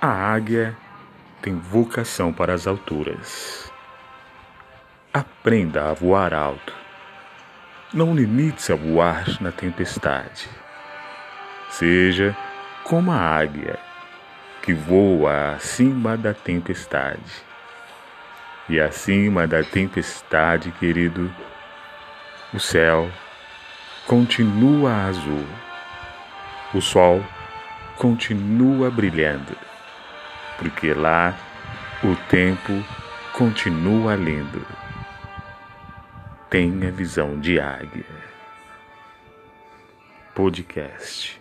A águia tem vocação para as alturas. Aprenda a voar alto. Não limite-se a voar na tempestade. Seja como a águia que voa acima da tempestade. E acima da tempestade, querido, o céu continua azul. O sol continua brilhando porque lá o tempo continua lindo. Tenha visão de águia. Podcast